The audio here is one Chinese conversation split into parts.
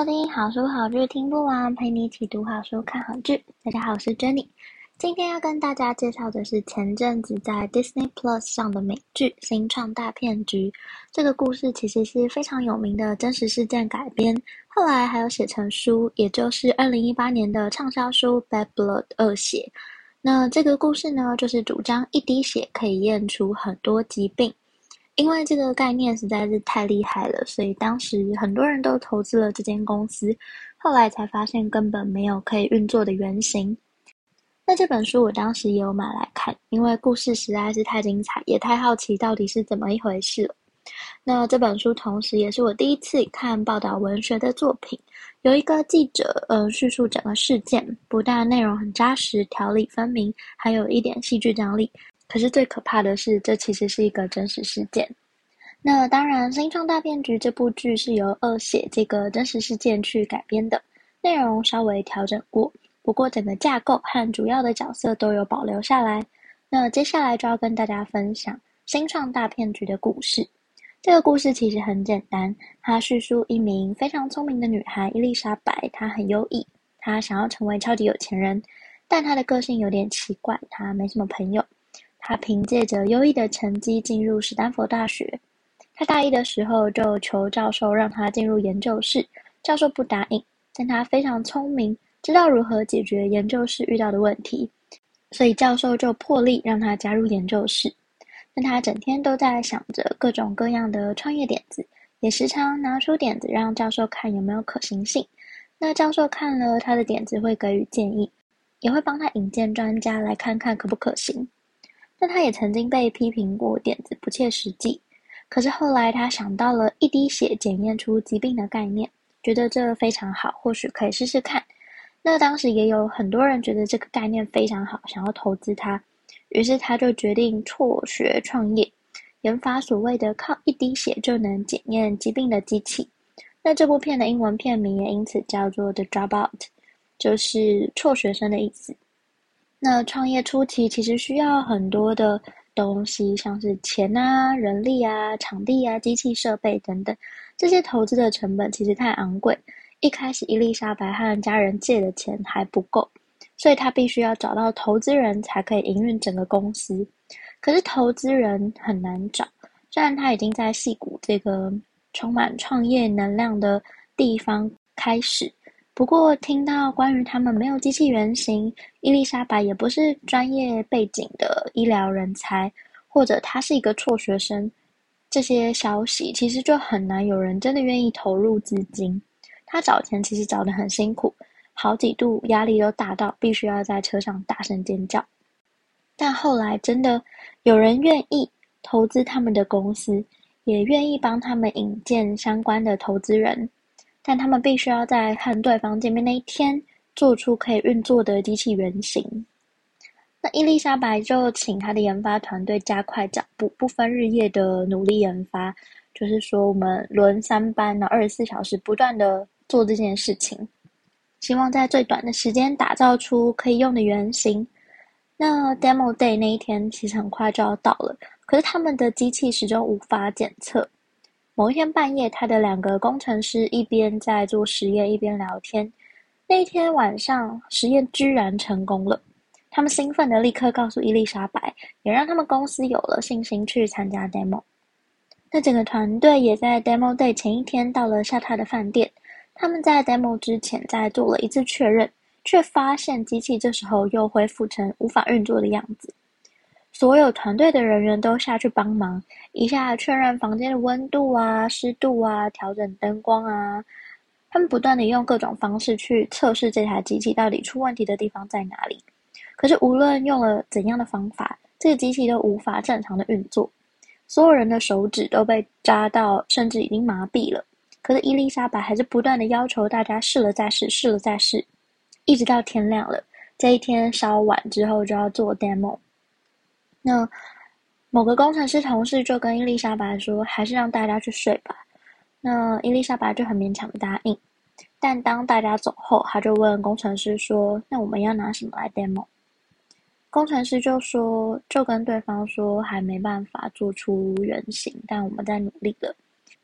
收听好书好剧听不完，陪你一起读好书看好剧。大家好，我是 Jenny。今天要跟大家介绍的是前阵子在 Disney Plus 上的美剧《新创大骗局》。这个故事其实是非常有名的真实事件改编，后来还有写成书，也就是二零一八年的畅销书《Bad Blood 恶血》。那这个故事呢，就是主张一滴血可以验出很多疾病。因为这个概念实在是太厉害了，所以当时很多人都投资了这间公司。后来才发现根本没有可以运作的原型。那这本书我当时也有买来看，因为故事实在是太精彩，也太好奇到底是怎么一回事了。那这本书同时也是我第一次看报道文学的作品，有一个记者呃叙述整个事件，不但内容很扎实，条理分明，还有一点戏剧张力。可是最可怕的是，这其实是一个真实事件。那当然，《新创大骗局》这部剧是由恶血这个真实事件去改编的，内容稍微调整过，不过整个架构和主要的角色都有保留下来。那接下来就要跟大家分享《新创大骗局》的故事。这个故事其实很简单，它叙述一名非常聪明的女孩伊丽莎白，她很优异，她想要成为超级有钱人，但她的个性有点奇怪，她没什么朋友。他凭借着优异的成绩进入史丹佛大学。他大一的时候就求教授让他进入研究室，教授不答应，但他非常聪明，知道如何解决研究室遇到的问题，所以教授就破例让他加入研究室。但他整天都在想着各种各样的创业点子，也时常拿出点子让教授看有没有可行性。那教授看了他的点子会给予建议，也会帮他引荐专家来看看可不可行。但他也曾经被批评过点子不切实际，可是后来他想到了一滴血检验出疾病的概念，觉得这非常好，或许可以试试看。那当时也有很多人觉得这个概念非常好，想要投资他，于是他就决定辍学创业，研发所谓的靠一滴血就能检验疾病的机器。那这部片的英文片名也因此叫做《The Dropout》，就是辍学生的意思。那创业初期其实需要很多的东西，像是钱啊、人力啊、场地啊、机器设备等等，这些投资的成本其实太昂贵。一开始伊丽莎白和家人借的钱还不够，所以她必须要找到投资人才可以营运整个公司。可是投资人很难找，虽然他已经在戏谷这个充满创业能量的地方开始。不过，听到关于他们没有机器原型，伊丽莎白也不是专业背景的医疗人才，或者她是一个辍学生，这些消息其实就很难有人真的愿意投入资金。他找钱其实找得很辛苦，好几度压力都大到必须要在车上大声尖叫。但后来真的有人愿意投资他们的公司，也愿意帮他们引荐相关的投资人。但他们必须要在和对方见面那一天，做出可以运作的机器原型。那伊丽莎白就请她的研发团队加快脚步，不分日夜的努力研发。就是说，我们轮三班，然后二十四小时不断的做这件事情，希望在最短的时间打造出可以用的原型。那 Demo Day 那一天其实很快就要到了，可是他们的机器始终无法检测。某一天半夜，他的两个工程师一边在做实验，一边聊天。那天晚上，实验居然成功了。他们兴奋的立刻告诉伊丽莎白，也让他们公司有了信心去参加 demo。那整个团队也在 demo day 前一天到了下榻的饭店。他们在 demo 之前再做了一次确认，却发现机器这时候又恢复成无法运作的样子。所有团队的人员都下去帮忙，一下确认房间的温度啊、湿度啊，调整灯光啊。他们不断地用各种方式去测试这台机器到底出问题的地方在哪里。可是无论用了怎样的方法，这个机器都无法正常的运作。所有人的手指都被扎到，甚至已经麻痹了。可是伊丽莎白还是不断的要求大家试了再试，试了再试，一直到天亮了。这一天稍晚之后就要做 demo。那某个工程师同事就跟伊丽莎白说：“还是让大家去睡吧。”那伊丽莎白就很勉强的答应。但当大家走后，他就问工程师说：“那我们要拿什么来 demo？” 工程师就说：“就跟对方说，还没办法做出原型，但我们在努力了。”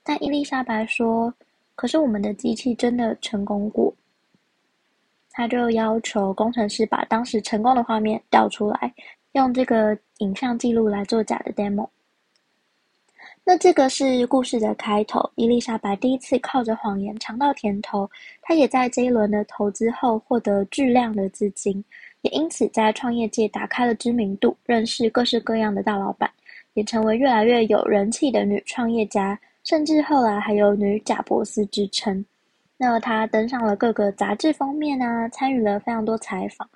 但伊丽莎白说：“可是我们的机器真的成功过。”他就要求工程师把当时成功的画面调出来，用这个影像记录来做假的 demo。那这个是故事的开头。伊丽莎白第一次靠着谎言尝到甜头，她也在这一轮的投资后获得巨量的资金，也因此在创业界打开了知名度，认识各式各样的大老板，也成为越来越有人气的女创业家，甚至后来还有“女贾伯斯”之称。那她登上了各个杂志封面啊，参与了非常多采访。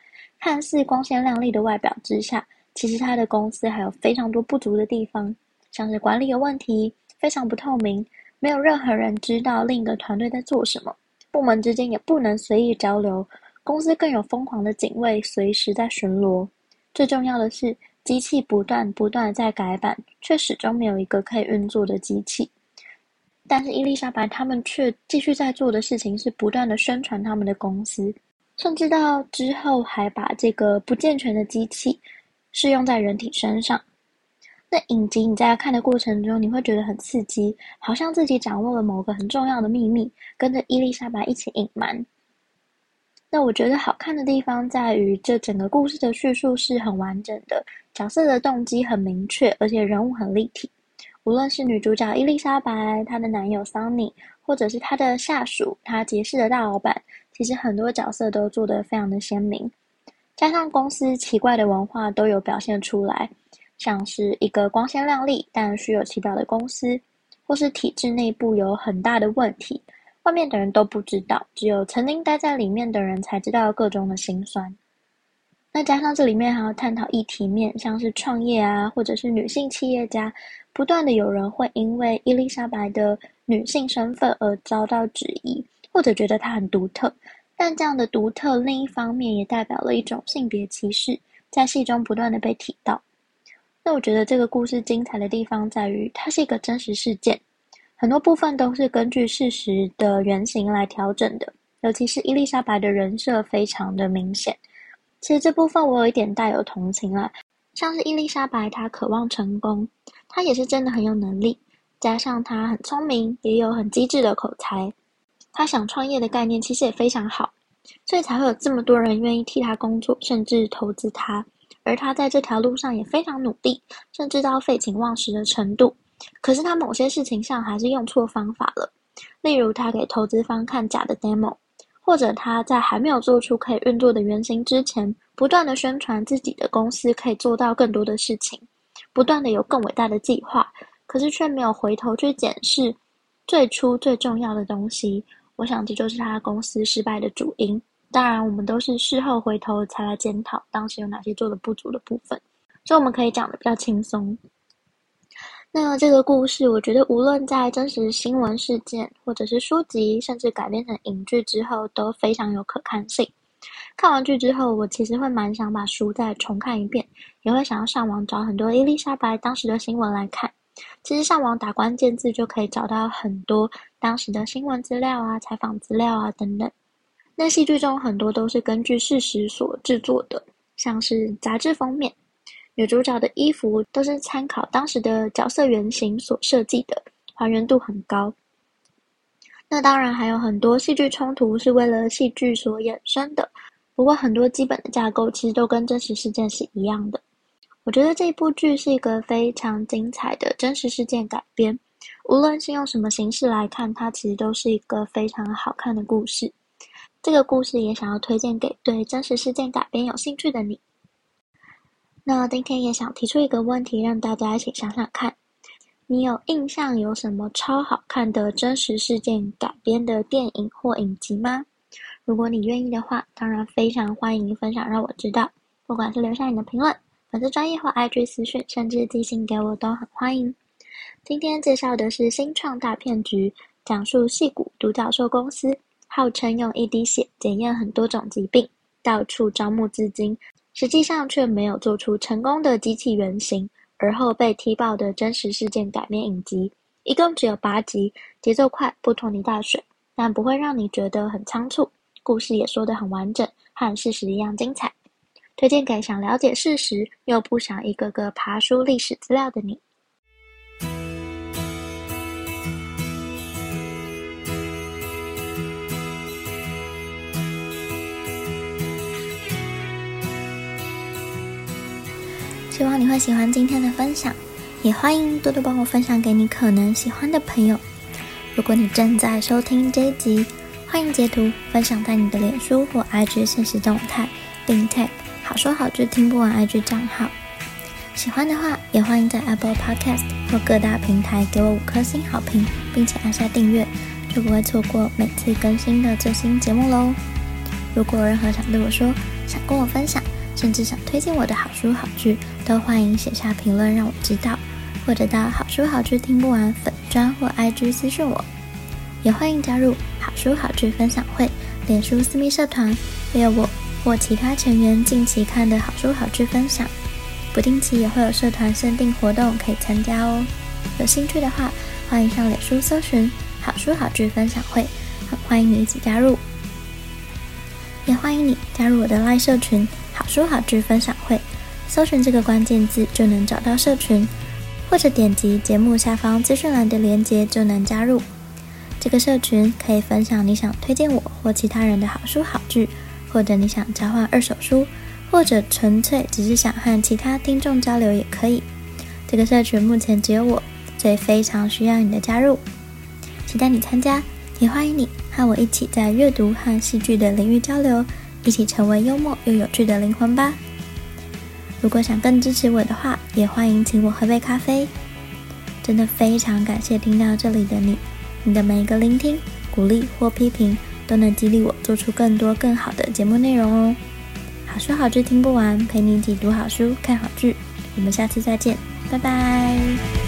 看似光鲜亮丽的外表之下，其实他的公司还有非常多不足的地方，像是管理有问题，非常不透明，没有任何人知道另一个团队在做什么，部门之间也不能随意交流，公司更有疯狂的警卫随时在巡逻。最重要的是，机器不断不断在改版，却始终没有一个可以运作的机器。但是伊丽莎白他们却继续在做的事情是不断的宣传他们的公司，甚至到之后还把这个不健全的机器适用在人体身上。那影集你在看的过程中，你会觉得很刺激，好像自己掌握了某个很重要的秘密，跟着伊丽莎白一起隐瞒。那我觉得好看的地方在于，这整个故事的叙述是很完整的，角色的动机很明确，而且人物很立体。无论是女主角伊丽莎白，她的男友桑尼，或者是她的下属，她结识的大老板，其实很多角色都做得非常的鲜明，加上公司奇怪的文化都有表现出来，像是一个光鲜亮丽但虚有其表的公司，或是体制内部有很大的问题，外面的人都不知道，只有曾经待在里面的人才知道各中的辛酸。那加上这里面还要探讨议题面，像是创业啊，或者是女性企业家，不断的有人会因为伊丽莎白的女性身份而遭到质疑，或者觉得他很独特。但这样的独特，另一方面也代表了一种性别歧视，在戏中不断的被提到。那我觉得这个故事精彩的地方在于，它是一个真实事件，很多部分都是根据事实的原型来调整的，尤其是伊丽莎白的人设非常的明显。其实这部分我有一点带有同情啊，像是伊丽莎白，她渴望成功，她也是真的很有能力，加上她很聪明，也有很机智的口才，他想创业的概念其实也非常好，所以才会有这么多人愿意替他工作，甚至投资他。而他在这条路上也非常努力，甚至到废寝忘食的程度。可是他某些事情上还是用错方法了，例如他给投资方看假的 demo。或者他在还没有做出可以运作的原型之前，不断的宣传自己的公司可以做到更多的事情，不断的有更伟大的计划，可是却没有回头去检视最初最重要的东西。我想这就是他公司失败的主因。当然，我们都是事后回头才来检讨当时有哪些做的不足的部分，所以我们可以讲的比较轻松。那这个故事，我觉得无论在真实新闻事件，或者是书籍，甚至改编成影剧之后，都非常有可看性。看完剧之后，我其实会蛮想把书再重看一遍，也会想要上网找很多伊丽莎白当时的新闻来看。其实上网打关键字就可以找到很多当时的新闻资料啊、采访资料啊等等。那戏剧中很多都是根据事实所制作的，像是杂志封面。女主角的衣服都是参考当时的角色原型所设计的，还原度很高。那当然还有很多戏剧冲突是为了戏剧所衍生的，不过很多基本的架构其实都跟真实事件是一样的。我觉得这部剧是一个非常精彩的真实事件改编，无论是用什么形式来看，它其实都是一个非常好看的故事。这个故事也想要推荐给对真实事件改编有兴趣的你。那今天也想提出一个问题，让大家一起想想看：你有印象有什么超好看的真实事件改编的电影或影集吗？如果你愿意的话，当然非常欢迎分享，让我知道。不管是留下你的评论、粉丝专业或 IG 私讯，甚至寄信给我都很欢迎。今天介绍的是新创大骗局，讲述矽谷独角兽公司号称用一滴血检验很多种疾病，到处招募资金，实际上却没有做出成功的机器原型，而后被踢爆的真实事件改编影集。一共只有八集，节奏快，不拖泥带水，但不会让你觉得很仓促。故事也说得很完整，和事实一样精彩。推荐给想了解事实又不想一个个爬书历史资料的你。希望你会喜欢今天的分享，也欢迎多多帮我分享给你可能喜欢的朋友。如果你正在收听这一集，欢迎截图分享在你的脸书或 IG 现实动态，并 tag 好说好剧听不完 IG 账号。喜欢的话，也欢迎在 Apple Podcast 或各大平台给我五颗星好评，并且按下订阅，就不会错过每次更新的最新节目喽。如果有任何想对我说，想跟我分享，甚至想推荐我的好书好剧，都欢迎写下评论让我知道，或者到好书好剧听不完粉专或 IG 私讯我，也欢迎加入好书好剧分享会脸书私密社团，会有我或其他成员近期看的好书好剧分享，不定期也会有社团限定活动可以参加哦。有兴趣的话，欢迎上脸书搜寻好书好剧分享会，欢迎你一起加入，也欢迎你加入我的 LINE 社群。好书好剧分享会，搜寻这个关键字就能找到社群，或者点击节目下方资讯栏的链接就能加入。这个社群可以分享你想推荐我或其他人的好书好剧，或者你想交换二手书，或者纯粹只是想和其他听众交流也可以。这个社群目前只有我，所以非常需要你的加入，期待你参加，也欢迎你和我一起在阅读和戏剧的领域交流。一起成为幽默又有趣的灵魂吧！如果想更支持我的话，也欢迎请我喝杯咖啡。真的非常感谢听到这里的你，你的每一个聆听、鼓励或批评，都能激励我做出更多更好的节目内容哦。好书好剧听不完，陪你一起读好书、看好剧。我们下次再见，拜拜。